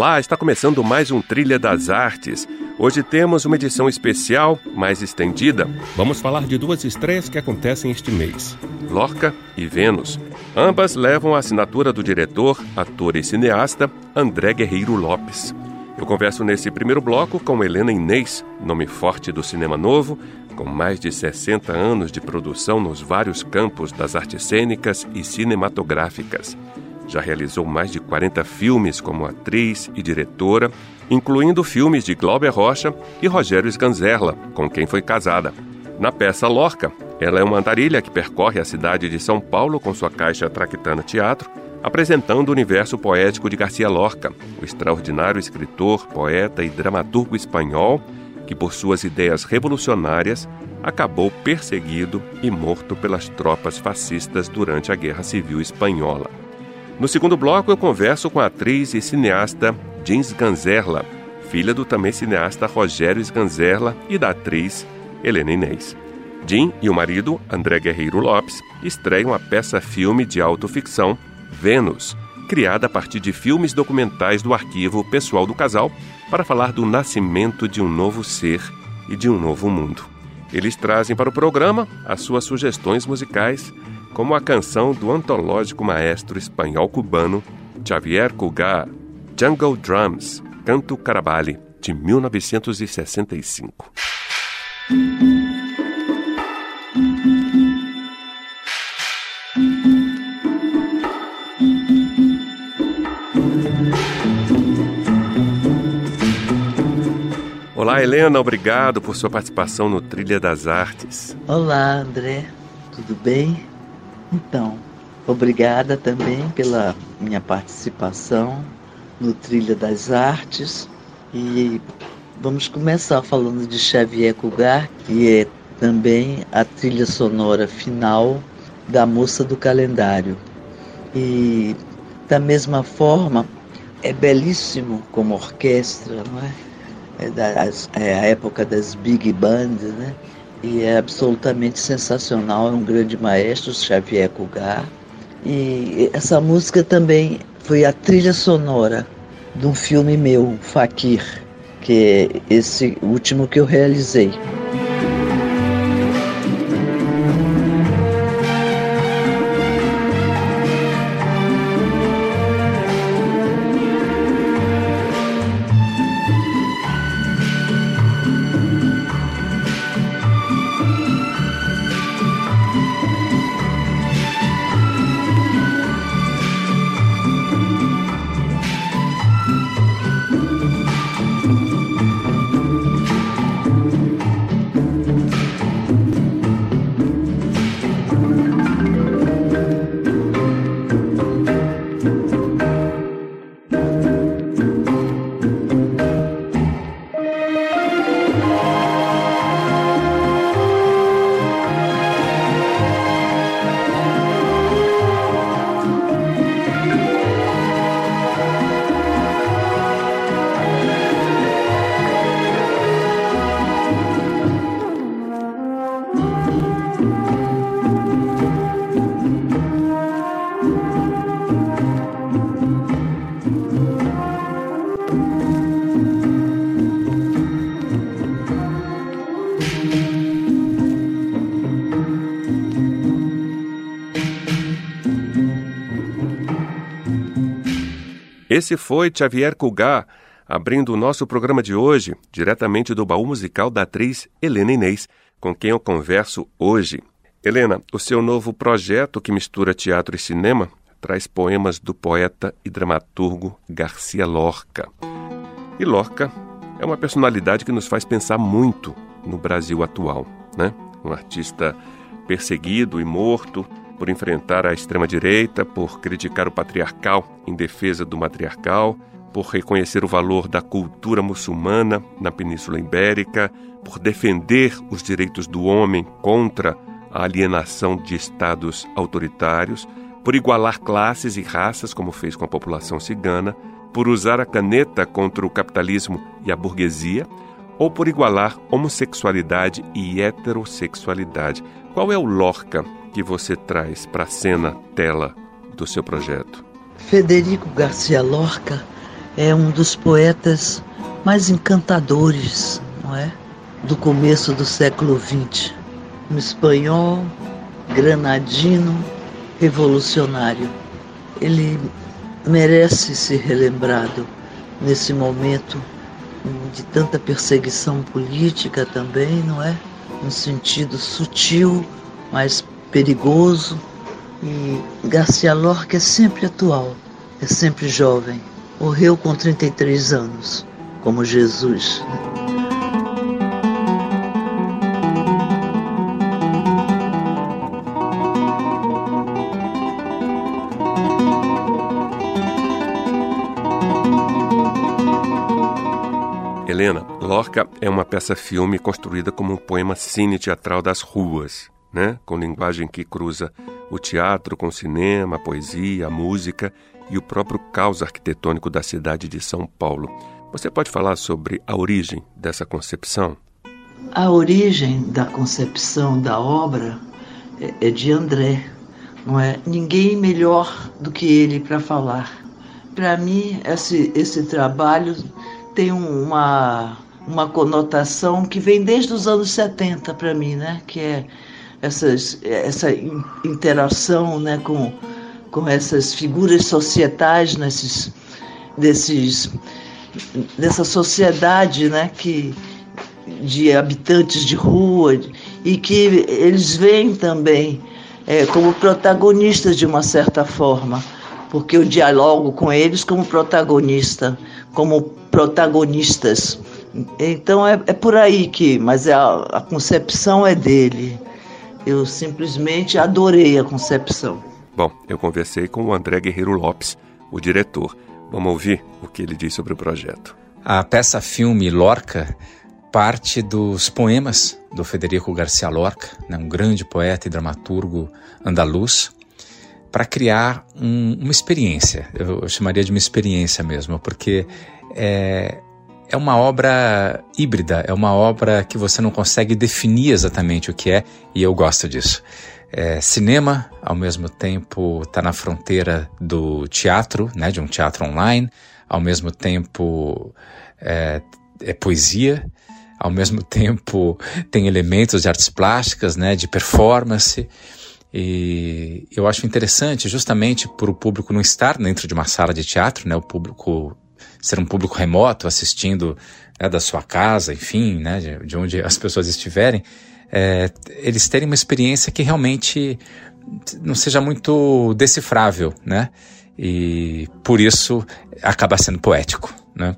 Olá, está começando mais um Trilha das Artes. Hoje temos uma edição especial, mais estendida. Vamos falar de duas estreias que acontecem este mês: Lorca e Vênus. Ambas levam a assinatura do diretor, ator e cineasta André Guerreiro Lopes. Eu converso nesse primeiro bloco com Helena Inês, nome forte do cinema novo, com mais de 60 anos de produção nos vários campos das artes cênicas e cinematográficas. Já realizou mais de 40 filmes como atriz e diretora, incluindo filmes de Glauber Rocha e Rogério Sganzerla, com quem foi casada. Na peça Lorca, ela é uma andarilha que percorre a cidade de São Paulo com sua caixa Traquitana Teatro, apresentando o universo poético de Garcia Lorca, o extraordinário escritor, poeta e dramaturgo espanhol que, por suas ideias revolucionárias, acabou perseguido e morto pelas tropas fascistas durante a Guerra Civil Espanhola. No segundo bloco, eu converso com a atriz e cineasta Jean Sganzerla, filha do também cineasta Rogério Sganzerla e da atriz Helena Inês. Jean e o marido, André Guerreiro Lopes, estreiam a peça-filme de autoficção Vênus, criada a partir de filmes documentais do arquivo pessoal do casal para falar do nascimento de um novo ser e de um novo mundo. Eles trazem para o programa as suas sugestões musicais como a canção do antológico maestro espanhol-cubano Xavier Cugat, Jungle Drums, Canto Carabali, de 1965. Olá, Helena, obrigado por sua participação no Trilha das Artes. Olá, André, tudo bem? Então, obrigada também pela minha participação no Trilha das Artes e vamos começar falando de Xavier Cugat, que é também a trilha sonora final da Moça do Calendário. E da mesma forma, é belíssimo como orquestra, não é? É, da, é a época das big bands, né? E é absolutamente sensacional. É um grande maestro, Xavier Cugat. E essa música também foi a trilha sonora de um filme meu, Fakir, que é esse último que eu realizei. Esse foi Xavier Cugat, abrindo o nosso programa de hoje, diretamente do baú musical da atriz Helena Inês, com quem eu converso hoje. Helena, o seu novo projeto que mistura teatro e cinema traz poemas do poeta e dramaturgo Garcia Lorca. E Lorca é uma personalidade que nos faz pensar muito no Brasil atual, né? Um artista perseguido e morto, por enfrentar a extrema-direita, por criticar o patriarcal em defesa do matriarcal, por reconhecer o valor da cultura muçulmana na Península Ibérica, por defender os direitos do homem contra a alienação de estados autoritários, por igualar classes e raças, como fez com a população cigana, por usar a caneta contra o capitalismo e a burguesia, ou por igualar homossexualidade e heterossexualidade. Qual é o Lorca que você traz para a cena tela do seu projeto? Federico Garcia Lorca é um dos poetas mais encantadores, não é? Do começo do século XX. Um espanhol, granadino, revolucionário. Ele merece ser relembrado nesse momento de tanta perseguição política também, não é? No sentido sutil, mas perigoso. E Garcia Lorca é sempre atual, é sempre jovem. Morreu com 33 anos, como Jesus. Helena, Lorca é uma peça-filme construída como um poema cine-teatral das ruas, né? com linguagem que cruza o teatro com o cinema, a poesia, a música e o próprio caos arquitetônico da cidade de São Paulo. Você pode falar sobre a origem dessa concepção? A origem da concepção da obra é, é de André, não é? Ninguém melhor do que ele para falar. Para mim, esse, esse trabalho tem uma, uma conotação que vem desde os anos 70 para mim, né? Que é essas, essa interação né, com, com essas figuras societais nesses, desses, dessa sociedade né, que, de habitantes de rua e que eles veem também é, como protagonistas de uma certa forma, porque eu dialogo com eles como protagonista, como protagonistas. Então é, é por aí que, mas a, a concepção é dele. Eu simplesmente adorei a concepção. Bom, eu conversei com o André Guerreiro Lopes, o diretor. Vamos ouvir o que ele diz sobre o projeto. A peça-filme Lorca parte dos poemas do Federico Garcia Lorca, né, um grande poeta e dramaturgo andaluz, para criar um, uma experiência. Eu, eu, chamaria de uma experiência mesmo, porque é, é uma obra híbrida, é uma obra que você não consegue definir exatamente o que é, e eu gosto disso. É, cinema, ao mesmo tempo, está na fronteira do teatro, né, de um teatro online, ao mesmo tempo é, é poesia, ao mesmo tempo tem elementos de artes plásticas, né, de performance. E eu acho interessante, justamente por o público não estar dentro de uma sala de teatro, né, o público ser um público remoto assistindo né, da sua casa, enfim, né, de, de onde as pessoas estiverem, é, eles terem uma experiência que realmente não seja muito decifrável, né? E por isso acaba sendo poético, né?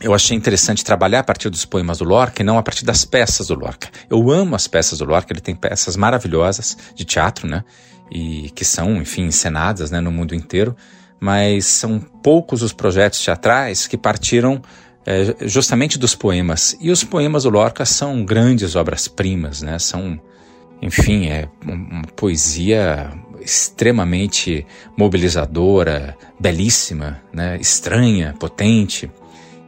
Eu achei interessante trabalhar a partir dos poemas do Lorca e não a partir das peças do Lorca. Eu amo as peças do Lorca, ele tem peças maravilhosas de teatro, né? E que são, enfim, encenadas né, no mundo inteiro mas são poucos os projetos teatrais que partiram é, justamente dos poemas. E os poemas do Lorca são grandes obras-primas, né? São, enfim, é uma poesia extremamente mobilizadora, belíssima, né? estranha, potente.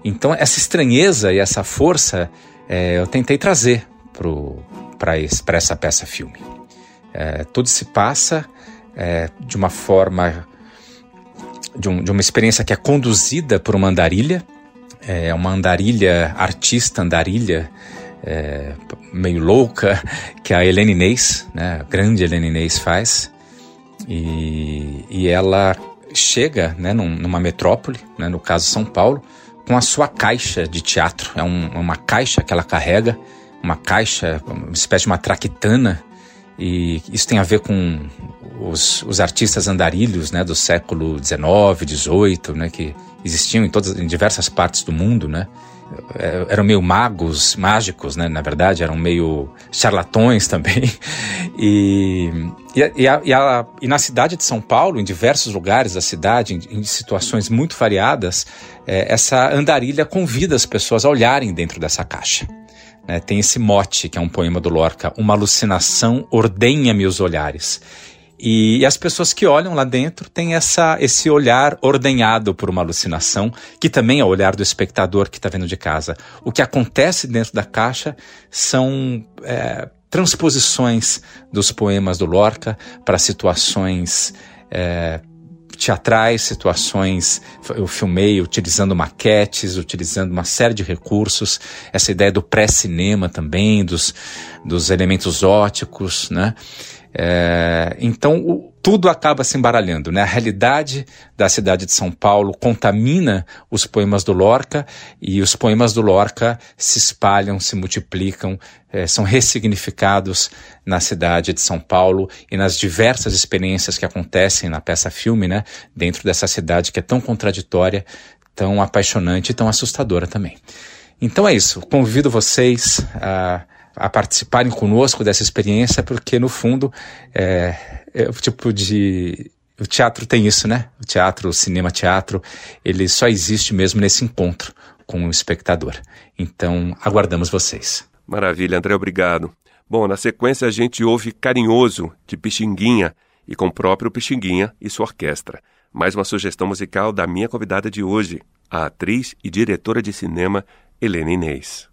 Então, essa estranheza e essa força é, eu tentei trazer para essa peça-filme. É, tudo se passa é, de uma forma de, um, de uma experiência que é conduzida por uma andarilha, é uma andarilha, artista andarilha, é, meio louca, que a Helene Inês, né, a grande Helene Inês faz, e, e ela chega né, num, numa metrópole, né, no caso São Paulo, com a sua caixa de teatro, é um, uma caixa que ela carrega, uma caixa, uma espécie de uma traquitana, e isso tem a ver com os, os artistas andarilhos né, do século XIX, XVIII, né, que existiam em, todas, em diversas partes do mundo, né? É, eram meio magos, mágicos, né? Na verdade, eram meio charlatões também. E, e, a, e, a, e, na cidade de São Paulo, em diversos lugares da cidade, em, em situações muito variadas, é, essa andarilha convida as pessoas a olharem dentro dessa caixa. Né, tem esse mote, que é um poema do Lorca, uma alucinação ordenha-me os olhares. E, as pessoas que olham lá dentro têm essa, esse olhar ordenhado por uma alucinação, que também é o olhar do espectador que está vendo de casa. O que acontece dentro da caixa são é, transposições dos poemas do Lorca para situações é, teatrais, situações. Eu filmei utilizando maquetes, utilizando uma série de recursos, essa ideia do pré-cinema também, dos, dos elementos óticos, né? É, então, o, tudo acaba se embaralhando, né? A realidade da cidade de São Paulo contamina os poemas do Lorca e os poemas do Lorca se espalham, se multiplicam, é, são ressignificados na cidade de São Paulo e nas diversas experiências que acontecem na peça-filme, né? Dentro dessa cidade que é tão contraditória, tão apaixonante e tão assustadora também. Então é isso. Convido vocês a a participarem conosco dessa experiência, porque no fundo é, é o tipo de o teatro tem isso, né? O teatro, o cinema teatro, ele só existe mesmo nesse encontro com o espectador. Então, aguardamos vocês. Maravilha, André, obrigado. Bom, na sequência a gente ouve Carinhoso, de Pixinguinha, e com o próprio Pixinguinha e sua orquestra. Mais uma sugestão musical da minha convidada de hoje, a atriz e diretora de cinema Helena Inês.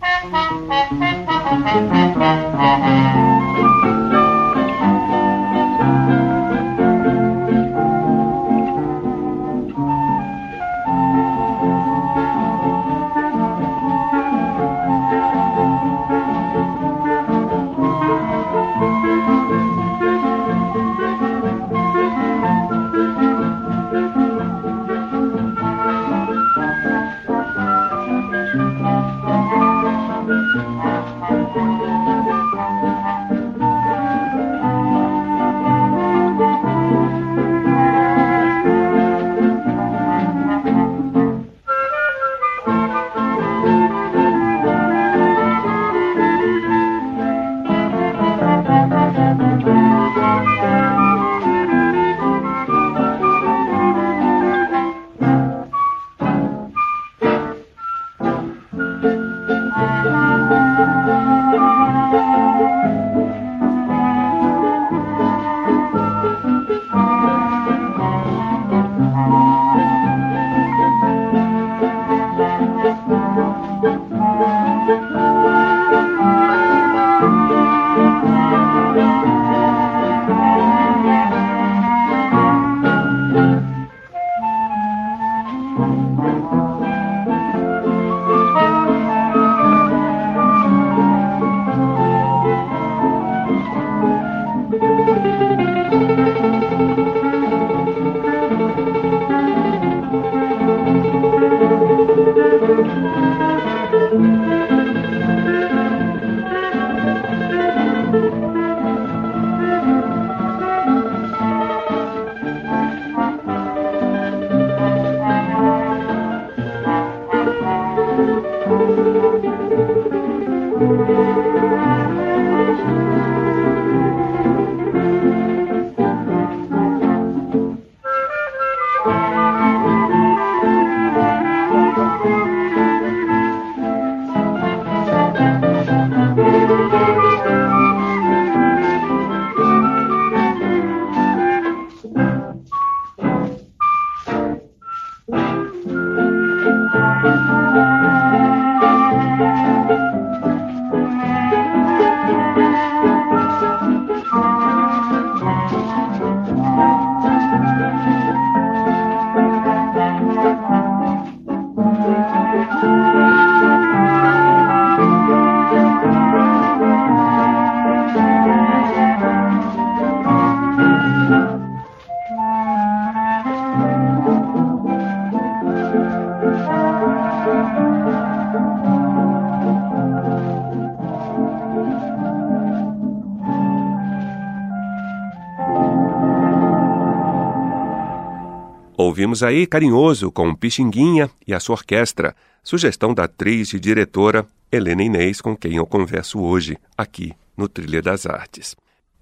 Ouvimos aí Carinhoso com Pixinguinha e a sua orquestra, sugestão da atriz e diretora Helena Inês, com quem eu converso hoje, aqui no Trilha das Artes.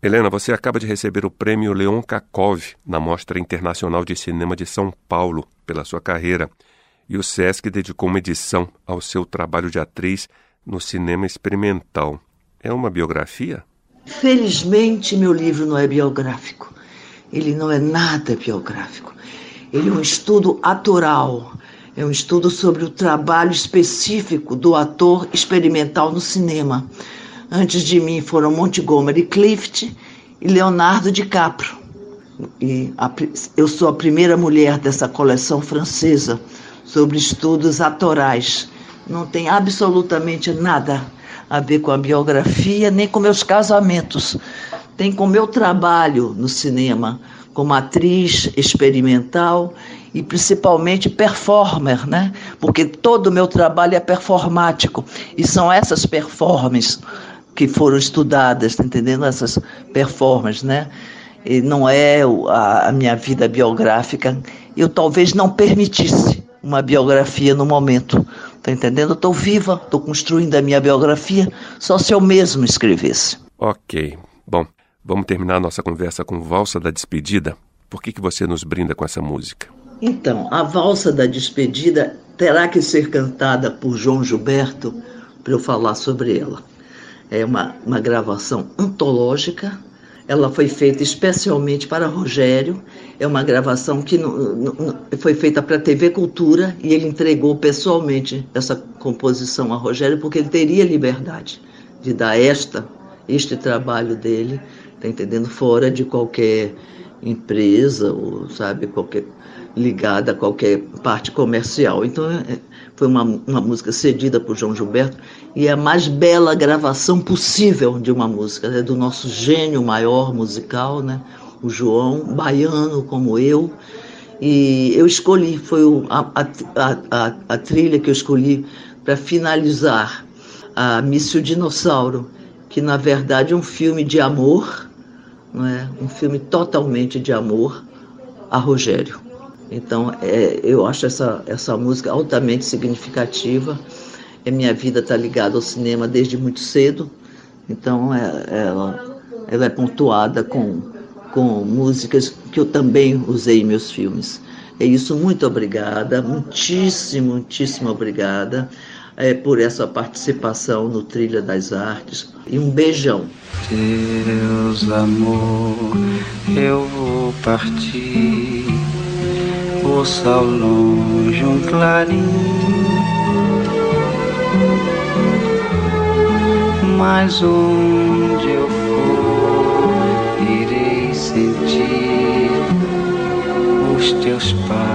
Helena, você acaba de receber o prêmio Leon Kakov na Mostra Internacional de Cinema de São Paulo pela sua carreira. E o SESC dedicou uma edição ao seu trabalho de atriz no cinema experimental. É uma biografia? Felizmente, meu livro não é biográfico. Ele não é nada biográfico. Ele é um estudo atoral. É um estudo sobre o trabalho específico do ator experimental no cinema. Antes de mim foram Montgomery Clift e Leonardo DiCaprio. E a, eu sou a primeira mulher dessa coleção francesa sobre estudos atorais. Não tem absolutamente nada a ver com a biografia, nem com meus casamentos. Tem com meu trabalho no cinema, como atriz experimental e principalmente performer, né? Porque todo o meu trabalho é performático e são essas performances que foram estudadas, tá entendendo? Essas performances, né? E não é a, minha vida biográfica. Eu talvez não permitisse uma biografia no momento, Tá entendendo? Eu tô viva, tô construindo a minha biografia, só se eu mesmo escrevesse. Ok. Bom, vamos terminar nossa conversa com Valsa da Despedida. Por que, que você nos brinda com essa música? Então, a Valsa da Despedida terá que ser cantada por João Gilberto para eu falar sobre ela. É uma, uma gravação antológica ela foi feita especialmente para Rogério. É uma gravação que foi feita para a TV Cultura e ele entregou pessoalmente essa composição a Rogério porque ele teria liberdade de dar esta este trabalho dele, tá entendendo? Fora de qualquer empresa ou sabe qualquer ligada a qualquer parte comercial. Então é, foi uma, uma música cedida por João Gilberto e é a mais bela gravação possível de uma música, né? do nosso gênio maior musical, né? o João, baiano como eu. E eu escolhi, foi a, a, a, a trilha que eu escolhi para finalizar a Mício Dinossauro, que na verdade é um filme de amor, não é? um filme totalmente de amor a Rogério. Então, é, eu acho essa, essa música altamente significativa. Minha vida está ligada ao cinema desde muito cedo, então é, ela, ela é pontuada com, com músicas que eu também usei em meus filmes. É isso, muito obrigada, muitíssimo, muitíssimo obrigada é, por essa participação no Trilha das Artes. E um beijão. Deus, amor, eu vou partir ouço ao longe um clarim. Mas onde eu for, irei sentir os teus passos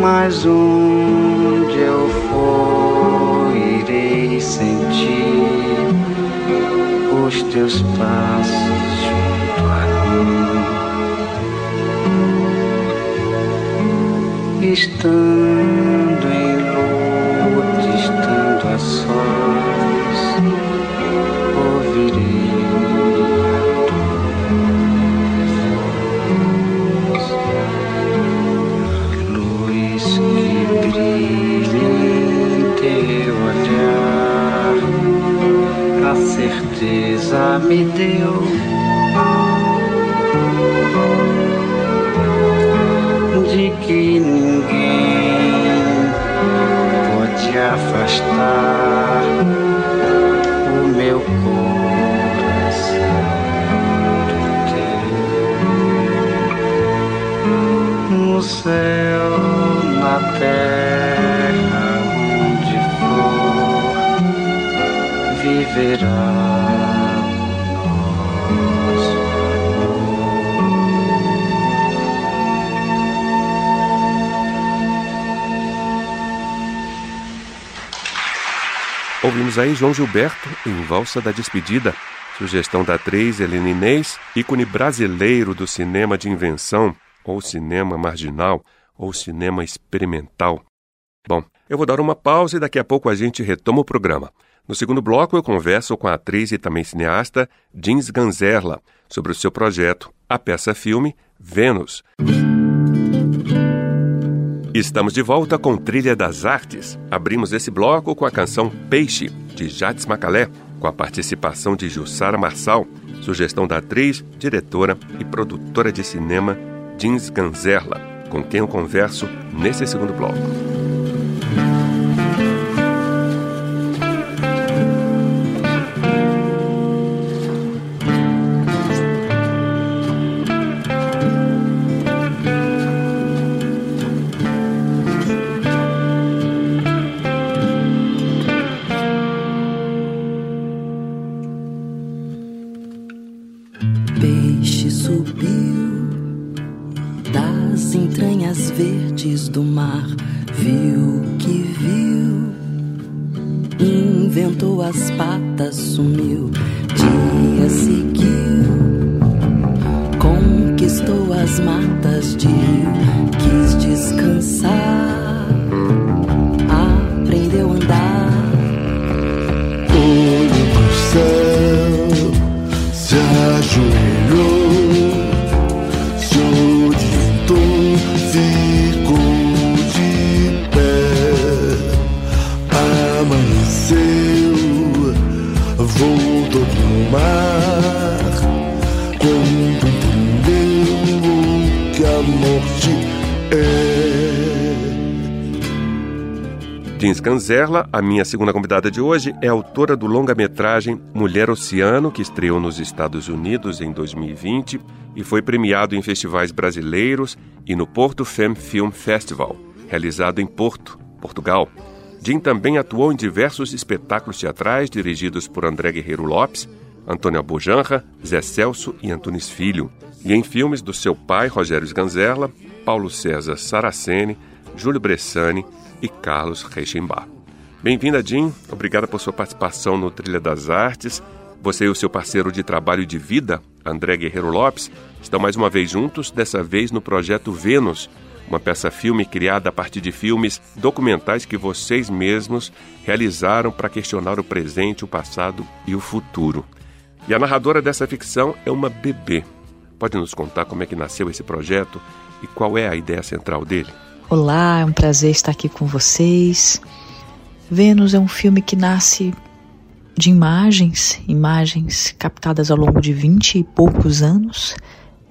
Mas onde eu for, irei sentir os teus passos junto a mim. Estando me deu. De que ninguém pode afastar o meu coração teu. No céu, na terra, Ouvimos aí João Gilberto em Valsa da Despedida, sugestão da atriz Helena Inês, ícone brasileiro do cinema de invenção, ou cinema marginal, ou cinema experimental. Bom, eu vou dar uma pausa e daqui a pouco a gente retoma o programa. No segundo bloco, eu converso com a atriz e também cineasta Jeans Ganzerla sobre o seu projeto, a peça-filme Vênus. Estamos de volta com Trilha das Artes. Abrimos esse bloco com a canção Peixe, de Jades Macalé, com a participação de Jussara Marçal, sugestão da atriz, diretora e produtora de cinema Jeans Ganzerla, com quem eu converso nesse segundo bloco. Ganzerla, a minha segunda convidada de hoje, é autora do longa-metragem Mulher Oceano, que estreou nos Estados Unidos em 2020 e foi premiado em festivais brasileiros e no Porto Femme Film Festival, realizado em Porto, Portugal. Jean também atuou em diversos espetáculos teatrais dirigidos por André Guerreiro Lopes, Antônio Abujanra, Zé Celso e Antunes Filho, e em filmes do seu pai, Rogério Sganzerla, Paulo César Saraceni, Júlio Bressani e Carlos Reichenbach. Bem-vinda, Jim. Obrigada por sua participação no Trilha das Artes. Você e o seu parceiro de trabalho e de vida, André Guerreiro Lopes, estão mais uma vez juntos, dessa vez no projeto Vênus, uma peça-filme criada a partir de filmes documentais que vocês mesmos realizaram para questionar o presente, o passado e o futuro. E a narradora dessa ficção é uma bebê. Pode nos contar como é que nasceu esse projeto e qual é a ideia central dele? Olá, é um prazer estar aqui com vocês. Vênus é um filme que nasce de imagens, imagens captadas ao longo de vinte e poucos anos,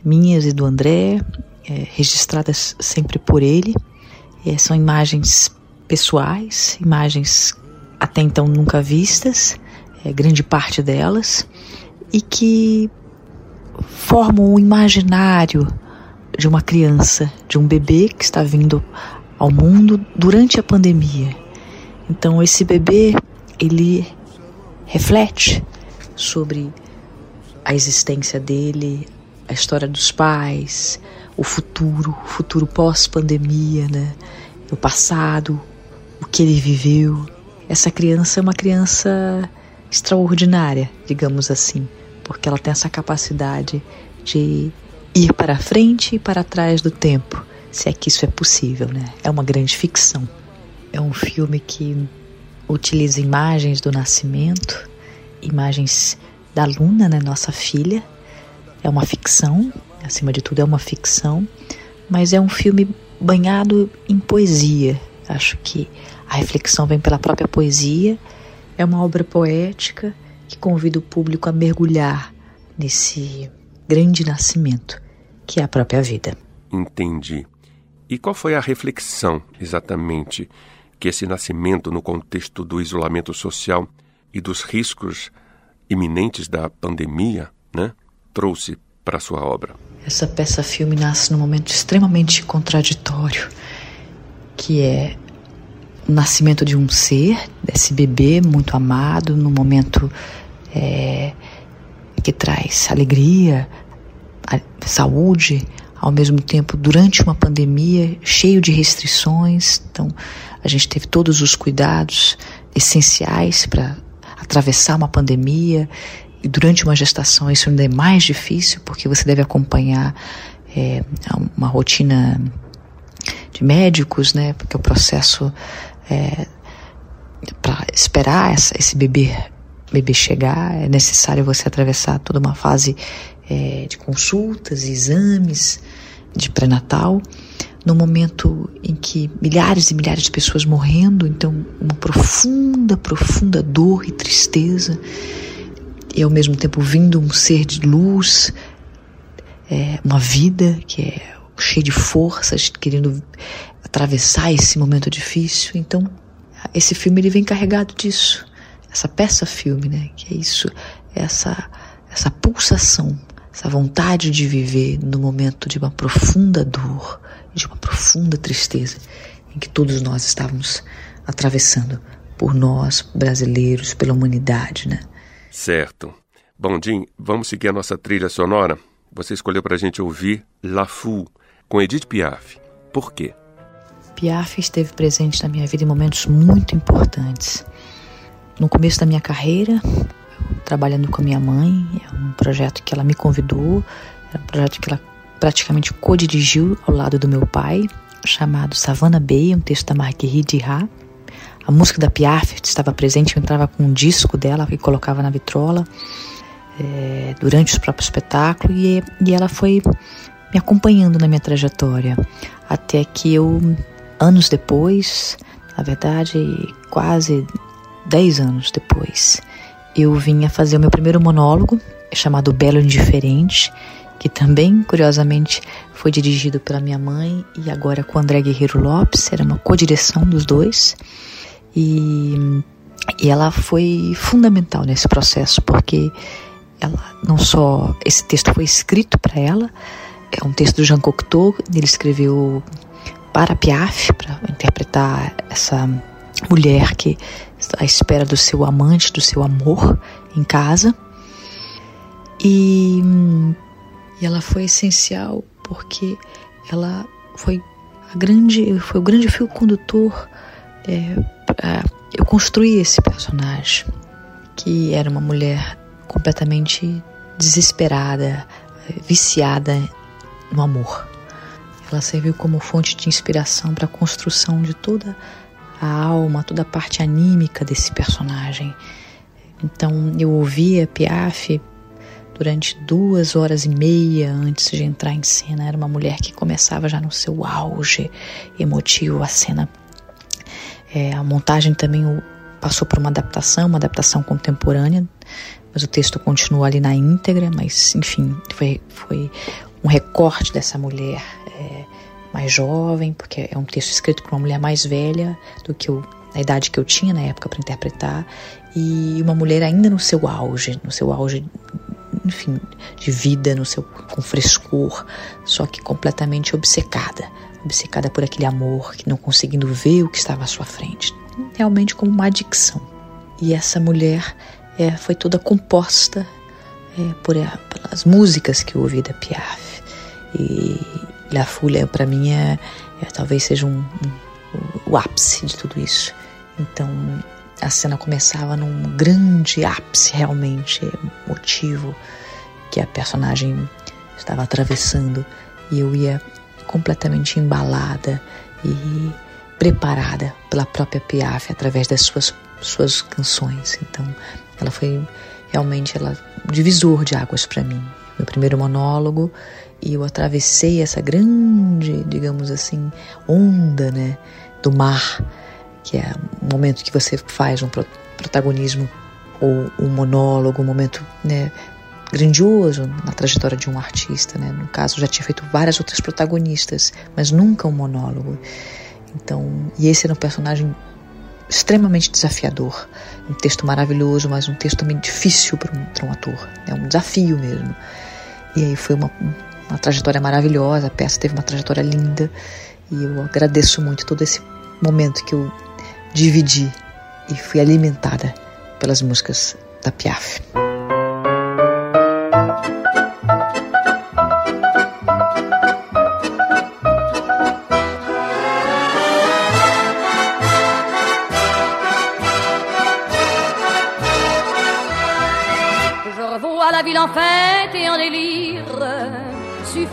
minhas e do André, é, registradas sempre por ele. É, são imagens pessoais, imagens até então nunca vistas, é, grande parte delas, e que formam o imaginário de uma criança, de um bebê que está vindo ao mundo durante a pandemia. Então esse bebê, ele reflete sobre a existência dele, a história dos pais, o futuro, o futuro pós-pandemia, né? O passado, o que ele viveu. Essa criança é uma criança extraordinária, digamos assim, porque ela tem essa capacidade de ir para frente e para trás do tempo, se é que isso é possível, né? É uma grande ficção. É um filme que utiliza imagens do nascimento, imagens da Luna, né, nossa filha. É uma ficção, acima de tudo é uma ficção, mas é um filme banhado em poesia. Acho que a reflexão vem pela própria poesia. É uma obra poética que convida o público a mergulhar nesse grande nascimento que é a própria vida. Entendi. E qual foi a reflexão exatamente que esse nascimento no contexto do isolamento social e dos riscos iminentes da pandemia, né, trouxe para sua obra? Essa peça-filme nasce num momento extremamente contraditório, que é o nascimento de um ser, desse bebê muito amado, num momento é, que traz alegria, saúde, ao mesmo tempo durante uma pandemia cheio de restrições. Então, a gente teve todos os cuidados essenciais para atravessar uma pandemia e durante uma gestação isso ainda é mais difícil porque você deve acompanhar é, uma rotina de médicos, né? Porque o processo é, para esperar essa, esse bebê bebê chegar é necessário você atravessar toda uma fase é, de consultas, exames de pré-natal, no momento em que milhares e milhares de pessoas morrendo, então uma profunda, profunda dor e tristeza, e ao mesmo tempo vindo um ser de luz, é, uma vida que é cheia de forças, querendo atravessar esse momento difícil. Então, esse filme ele vem carregado disso, essa peça filme, né? Que é isso, essa essa pulsação essa vontade de viver no momento de uma profunda dor, de uma profunda tristeza em que todos nós estávamos atravessando por nós brasileiros, pela humanidade, né? Certo. Bom, Jim, vamos seguir a nossa trilha sonora. Você escolheu para a gente ouvir La Fou, com Edith Piaf. Por quê? Piaf esteve presente na minha vida em momentos muito importantes. No começo da minha carreira, trabalhando com a minha mãe. É um projeto que ela me convidou, é um projeto que ela praticamente co-dirigiu ao lado do meu pai, chamado Savannah Bay, um texto da Marguerite Duras. A música da Piaf estava presente, eu entrava com um disco dela e colocava na vitrola é, durante o próprio espetáculo e, e ela foi me acompanhando na minha trajetória até que eu, anos depois, na verdade, quase dez anos depois, eu vinha fazer o meu primeiro monólogo, chamado Belo Indiferente, que também, curiosamente, foi dirigido pela minha mãe e agora com André Guerreiro Lopes, era uma co-direção dos dois. E, e ela foi fundamental nesse processo, porque ela não só esse texto foi escrito para ela, é um texto do Jean Cocteau, ele escreveu para Piaf, para interpretar essa mulher que à espera do seu amante, do seu amor em casa. E, e ela foi essencial porque ela foi a grande, foi o grande fio condutor. É, eu construí esse personagem que era uma mulher completamente desesperada, viciada no amor. Ela serviu como fonte de inspiração para a construção de toda a alma, toda a parte anímica desse personagem. Então eu ouvia Piaf durante duas horas e meia antes de entrar em cena. Era uma mulher que começava já no seu auge emotivo a cena. É, a montagem também passou por uma adaptação, uma adaptação contemporânea, mas o texto continua ali na íntegra. Mas enfim, foi, foi um recorte dessa mulher. É, mais jovem, porque é um texto escrito por uma mulher mais velha do que eu, a idade que eu tinha na época para interpretar, e uma mulher ainda no seu auge, no seu auge, enfim, de vida, no seu com frescor, só que completamente obcecada, obcecada por aquele amor, que não conseguindo ver o que estava à sua frente, realmente como uma adicção. E essa mulher é, foi toda composta é, por, é, pelas músicas que eu ouvi da Piaf. E, La Foule, para mim, é, é, talvez seja um, um, o ápice de tudo isso. Então, a cena começava num grande ápice, realmente, motivo que a personagem estava atravessando e eu ia completamente embalada e preparada pela própria Piaf através das suas suas canções. Então, ela foi realmente ela divisor de águas para mim. Meu primeiro monólogo e eu atravessei essa grande, digamos assim, onda, né, do mar, que é um momento que você faz um protagonismo ou um monólogo, um momento né, grandioso na trajetória de um artista. Né? No caso, já tinha feito várias outras protagonistas, mas nunca um monólogo. Então, e esse era um personagem extremamente desafiador. Um texto maravilhoso, mas um texto também difícil para um, um, ator. É um desafio mesmo. E aí foi uma, uma trajetória maravilhosa, a peça teve uma trajetória linda. E eu agradeço muito todo esse momento que eu dividi e fui alimentada pelas músicas da Piaf. en fête et en délire,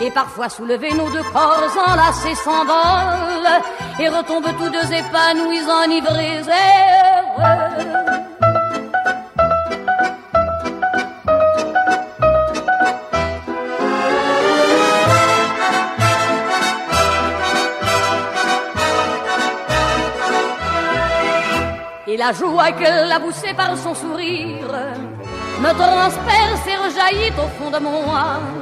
et parfois soulever nos deux corps enlacés s'envolent et retombent tous deux épanouis, enivrés et la joie qu'elle a poussée par son sourire me transperce et rejaillit au fond de mon âme.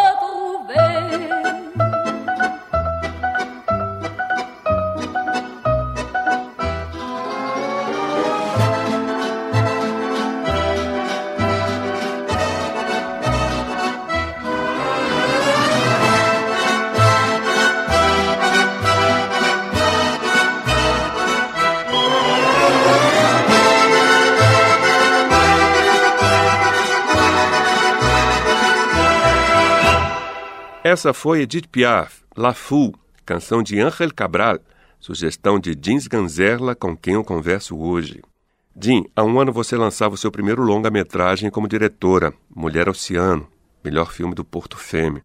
Essa foi Edith Piaf, La Fou, canção de Ángel Cabral, sugestão de Jeans Ganzerla, com quem eu converso hoje. Jean, há um ano você lançava o seu primeiro longa-metragem como diretora, Mulher Oceano, melhor filme do Porto Fêmea.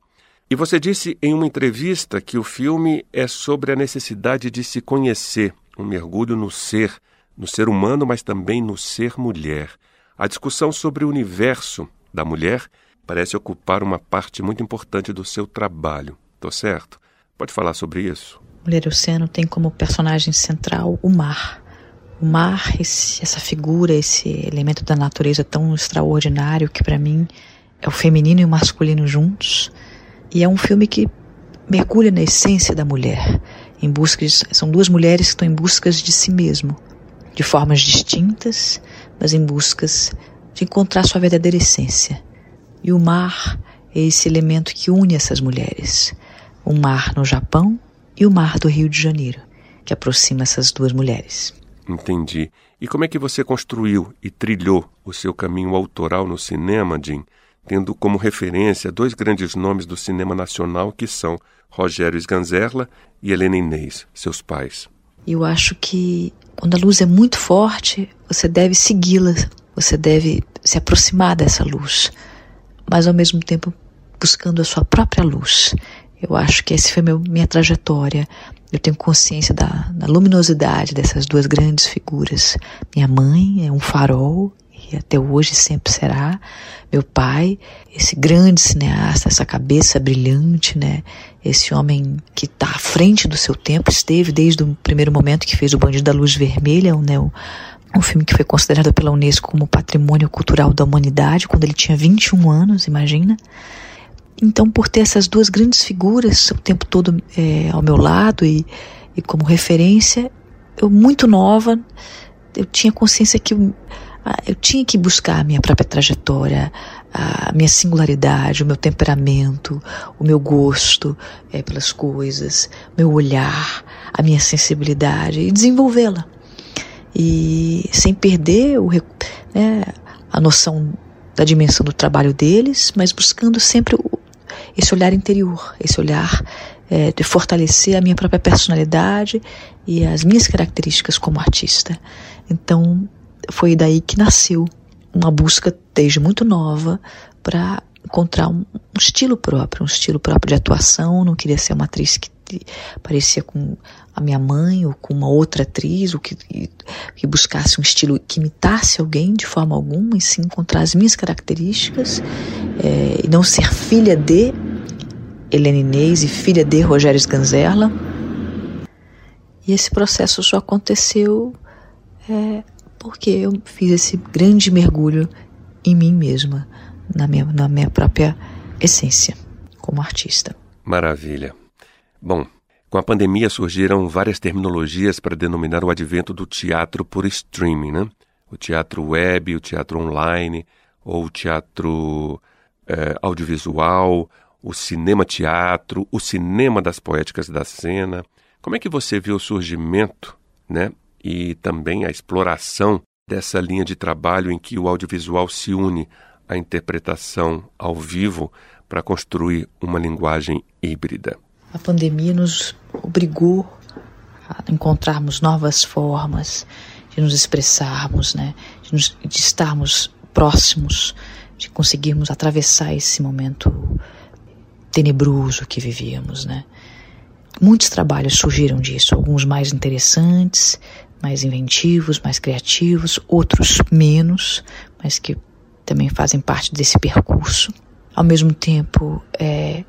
E você disse em uma entrevista que o filme é sobre a necessidade de se conhecer, um mergulho no ser, no ser humano, mas também no ser mulher. A discussão sobre o universo da mulher parece ocupar uma parte muito importante do seu trabalho. Tô certo? Pode falar sobre isso? Mulher Oceano tem como personagem central o mar. O mar, esse, essa figura, esse elemento da natureza tão extraordinário que para mim é o feminino e o masculino juntos. E é um filme que mergulha na essência da mulher, em busca de, são duas mulheres que estão em busca de si mesmo, de formas distintas, mas em buscas de encontrar sua verdadeira essência. E o mar é esse elemento que une essas mulheres. O mar no Japão e o mar do Rio de Janeiro, que aproxima essas duas mulheres. Entendi. E como é que você construiu e trilhou o seu caminho autoral no cinema, Jim, tendo como referência dois grandes nomes do cinema nacional que são Rogério Sganzerla e Helena Inês, seus pais? Eu acho que quando a luz é muito forte, você deve segui-la, você deve se aproximar dessa luz mas ao mesmo tempo buscando a sua própria luz. Eu acho que essa foi meu, minha trajetória eu tenho consciência da, da luminosidade dessas duas grandes figuras. Minha mãe é um farol e até hoje sempre será. Meu pai, esse grande cineasta, essa cabeça brilhante, né? Esse homem que está à frente do seu tempo, esteve desde o primeiro momento que fez o Bandido da Luz Vermelha, né? Um, um filme que foi considerado pela Unesco como Patrimônio Cultural da Humanidade, quando ele tinha 21 anos, imagina. Então, por ter essas duas grandes figuras o tempo todo é, ao meu lado e, e como referência, eu muito nova, eu tinha consciência que eu, eu tinha que buscar a minha própria trajetória, a minha singularidade, o meu temperamento, o meu gosto é, pelas coisas, meu olhar, a minha sensibilidade e desenvolvê-la. E sem perder o, né, a noção da dimensão do trabalho deles, mas buscando sempre o, esse olhar interior, esse olhar é, de fortalecer a minha própria personalidade e as minhas características como artista. Então, foi daí que nasceu uma busca desde muito nova para encontrar um, um, estilo próprio, um estilo próprio de atuação. Não queria ser uma atriz que parecia com a minha mãe ou com uma outra atriz, ou que, que buscasse um estilo que imitasse alguém de forma alguma, e sim encontrar as minhas características é, e não ser filha de Helena Inês e filha de Rogério Sganzerla. E esse processo só aconteceu é, porque eu fiz esse grande mergulho em mim mesma, na minha, na minha própria essência como artista. Maravilha. Bom, com a pandemia surgiram várias terminologias para denominar o advento do teatro por streaming, né? O teatro web, o teatro online, ou o teatro eh, audiovisual, o cinema-teatro, o cinema das poéticas da cena. Como é que você viu o surgimento, né, e também a exploração dessa linha de trabalho em que o audiovisual se une à interpretação ao vivo para construir uma linguagem híbrida? A pandemia nos obrigou a encontrarmos novas formas de nos expressarmos, né? de, nos, de estarmos próximos, de conseguirmos atravessar esse momento tenebroso que vivíamos, né? Muitos trabalhos surgiram disso, alguns mais interessantes, mais inventivos, mais criativos, outros menos, mas que também fazem parte desse percurso. Ao mesmo tempo, é,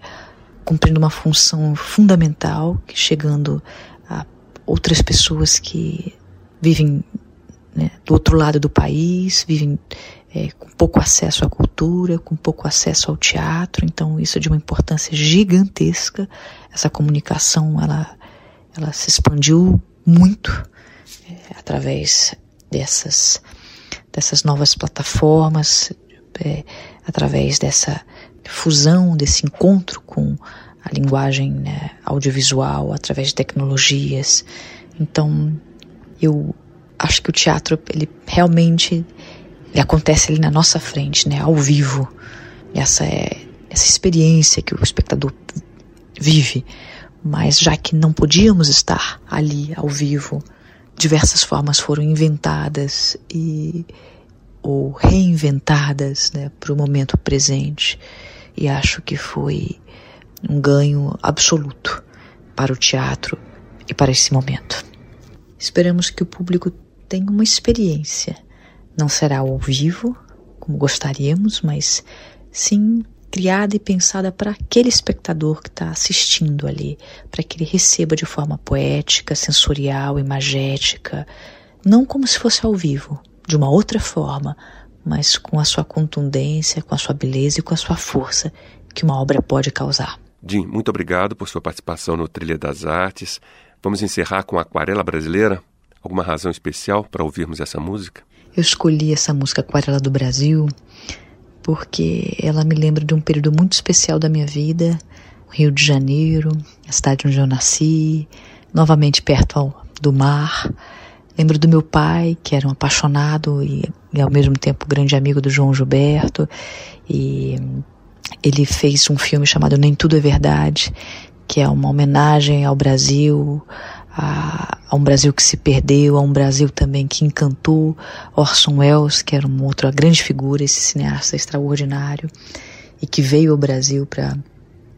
cumprindo uma função fundamental, chegando a outras pessoas que vivem né, do outro lado do país, vivem é, com pouco acesso à cultura, com pouco acesso ao teatro, então isso é de uma importância gigantesca. Essa comunicação ela, ela se expandiu muito é, através dessas, dessas novas plataformas, é, através dessa fusão, desse encontro com a linguagem né, audiovisual, através de tecnologias. Então, eu acho que o teatro ele realmente ele acontece ali na nossa frente, né, ao vivo. Essa é essa experiência que o espectador vive. Mas já que não podíamos estar ali ao vivo, diversas formas foram inventadas e ou reinventadas, né, para o momento presente. E acho que foi um ganho absoluto para o teatro e para esse momento. Esperamos que o público tenha uma experiência não será ao vivo, como gostaríamos, mas sim criada e pensada para aquele espectador que está assistindo ali, para que ele receba de forma poética, sensorial, imagética, não como se fosse ao vivo, de uma outra forma, mas com a sua contundência, com a sua beleza e com a sua força que uma obra pode causar. Jim, muito obrigado por sua participação no Trilha das Artes. Vamos encerrar com Aquarela Brasileira. Alguma razão especial para ouvirmos essa música? Eu escolhi essa música Aquarela do Brasil porque ela me lembra de um período muito especial da minha vida, Rio de Janeiro, a cidade onde eu nasci, novamente perto do mar. Lembro do meu pai, que era um apaixonado e, e ao mesmo tempo grande amigo do João Gilberto, e ele fez um filme chamado Nem Tudo é Verdade, que é uma homenagem ao Brasil, a, a, um Brasil que se perdeu, a um Brasil também que encantou Orson Welles, que era uma outra grande figura, esse cineasta extraordinário, e que veio ao Brasil para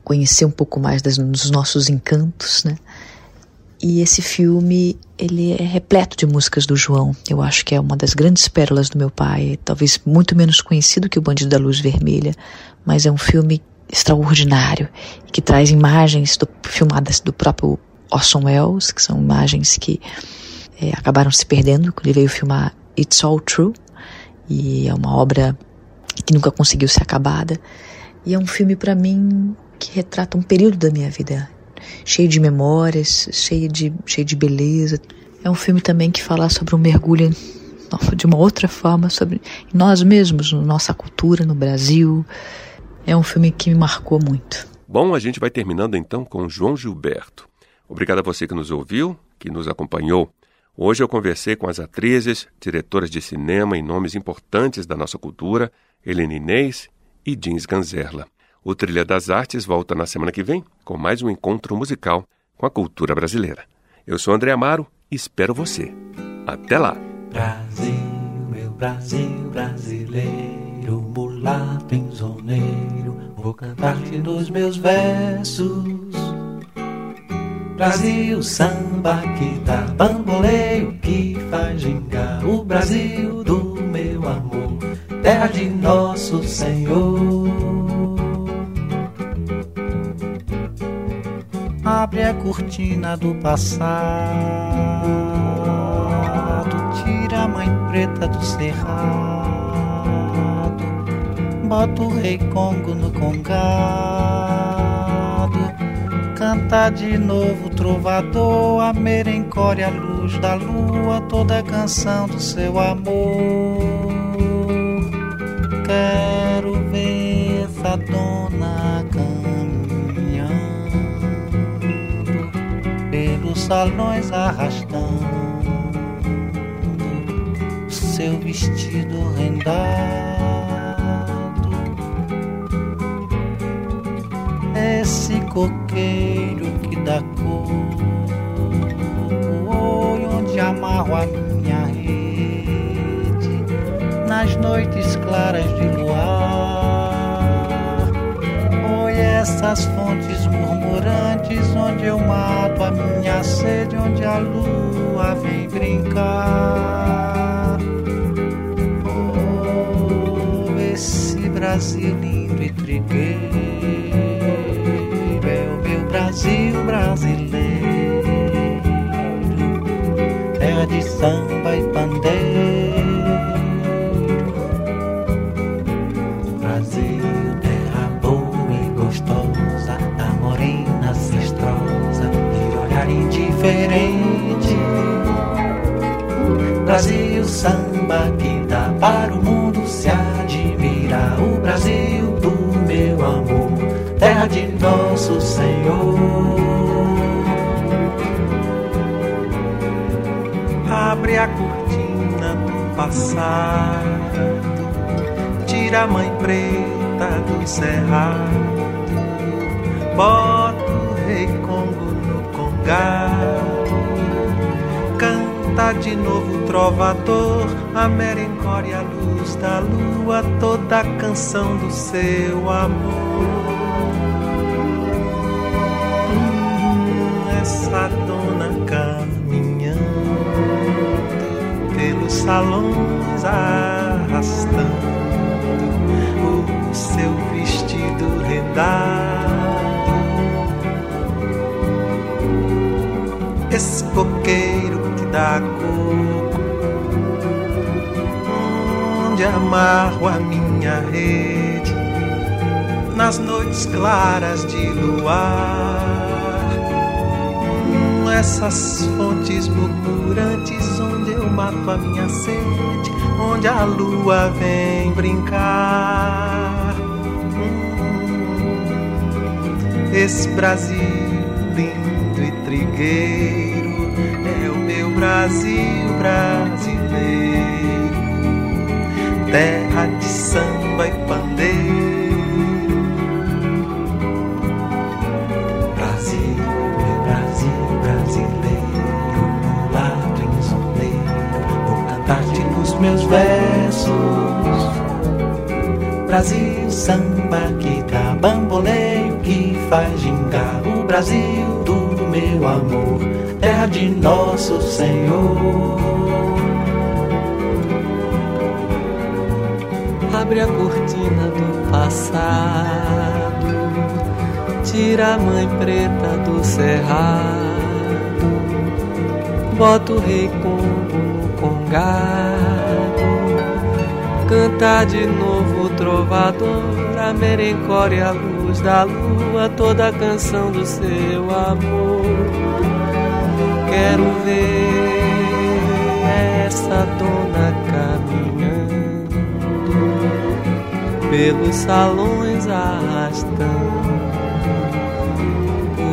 conhecer um pouco mais das, dos nossos encantos, né? E esse filme, ele é repleto de músicas do João. Eu acho que é uma das grandes pérolas do meu pai, talvez muito menos conhecido que O Bandido da Luz Vermelha, mas é um filme extraordinário que traz imagens do, filmadas do próprio Orson Welles, que são imagens que é, acabaram se perdendo quando ele veio filmar It's All True, e é uma obra que nunca conseguiu ser acabada. E é um filme para mim que retrata um período da minha vida cheio de memórias, cheio de, cheio de beleza. É um filme também que fala sobre um mergulho de uma outra forma sobre nós mesmos, nossa cultura no Brasil. É um filme que me marcou muito. Bom, a gente vai terminando então com João Gilberto. Obrigado a você que nos ouviu, que nos acompanhou. Hoje eu conversei com as atrizes, diretoras de cinema e nomes importantes da nossa cultura, Helena Inês e Jeans Ganzerla. O Trilha das Artes volta na semana que vem com mais um encontro musical com a cultura brasileira. Eu sou André Amaro e espero você. Até lá! Brasil, meu Brasil brasileiro, mulato enzoneiro, vou cantar-te nos meus versos. Brasil, samba que dá bamboleio, que faz gingar o Brasil do meu amor, terra de nosso Senhor. Abre a cortina do passado, tira a mãe preta do cerrado, bota o rei Congo no congado, canta de novo trovador, a merencória, a luz da lua, toda a canção do seu amor. Quero ver essa dona salões arrastando seu vestido rendado. Esse coqueiro que dá cor, onde amarro a minha rede nas noites claras de luar. Oi, essas fontes murmurantes onde eu mato a minha sede, onde a lua vem brincar. Oh, esse Brasil lindo e trigueiro é o meu Brasil brasileiro, terra de samba samba que dá para o mundo se admirar. O Brasil do meu amor, terra de nosso Senhor. Abre a cortina do passado, tira a mãe preta do cerrado, bota o rei Congo no congado Canta de novo trovador, a merencória, a luz da lua, toda a canção do seu amor. Hum, essa dona caminhando pelos salões arrastando o seu vestido rendado. Esse coqueiro da coco, onde amarro a minha rede nas noites claras de luar. Essas fontes murmurantes onde eu mato a minha sede, onde a lua vem brincar. Esse Brasil lindo e trigueiro Brasil brasileiro, terra de samba e pandeiro. Brasil, meu Brasil brasileiro, lado insoleiro, vou cantar-te nos meus versos. Brasil, samba que dá bamboleio, que faz gingar o Brasil do meu amor terra de nosso Senhor. Abre a cortina do passado, tira a mãe preta do cerrado, bota o rei Congo no congado, canta de novo o trovador, a merencore a luz da lua, toda a canção do seu amor. Quero ver essa dona caminhando pelos salões arrastando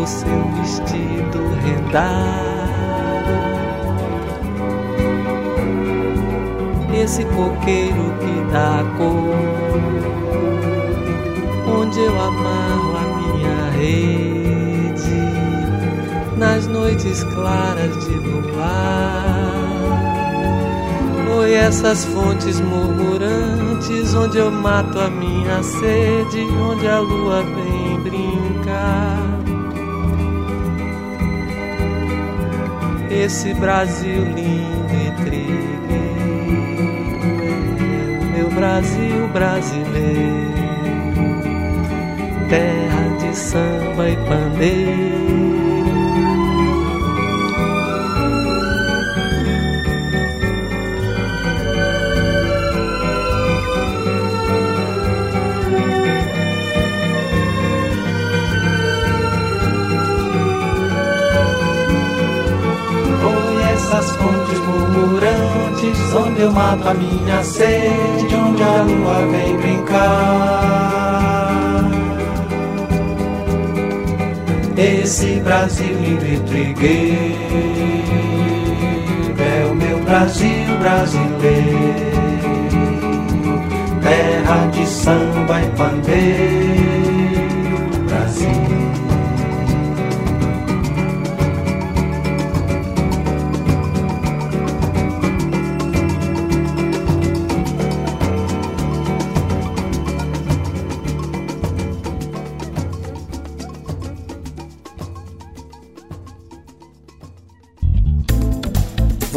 o seu vestido rendado. Esse coqueiro que dá cor, onde eu amarro a minha rede noites claras de luar. Oi, essas fontes murmurantes, onde eu mato a minha sede, onde a lua vem brincar. Esse Brasil lindo e trigueiro, meu Brasil brasileiro, terra de samba e pandeiro. Essas fontes murmurantes, onde eu mato a minha sede, onde a lua vem brincar. Esse Brasil lindo e trigueiro é o meu Brasil brasileiro, terra de samba e pandeiro,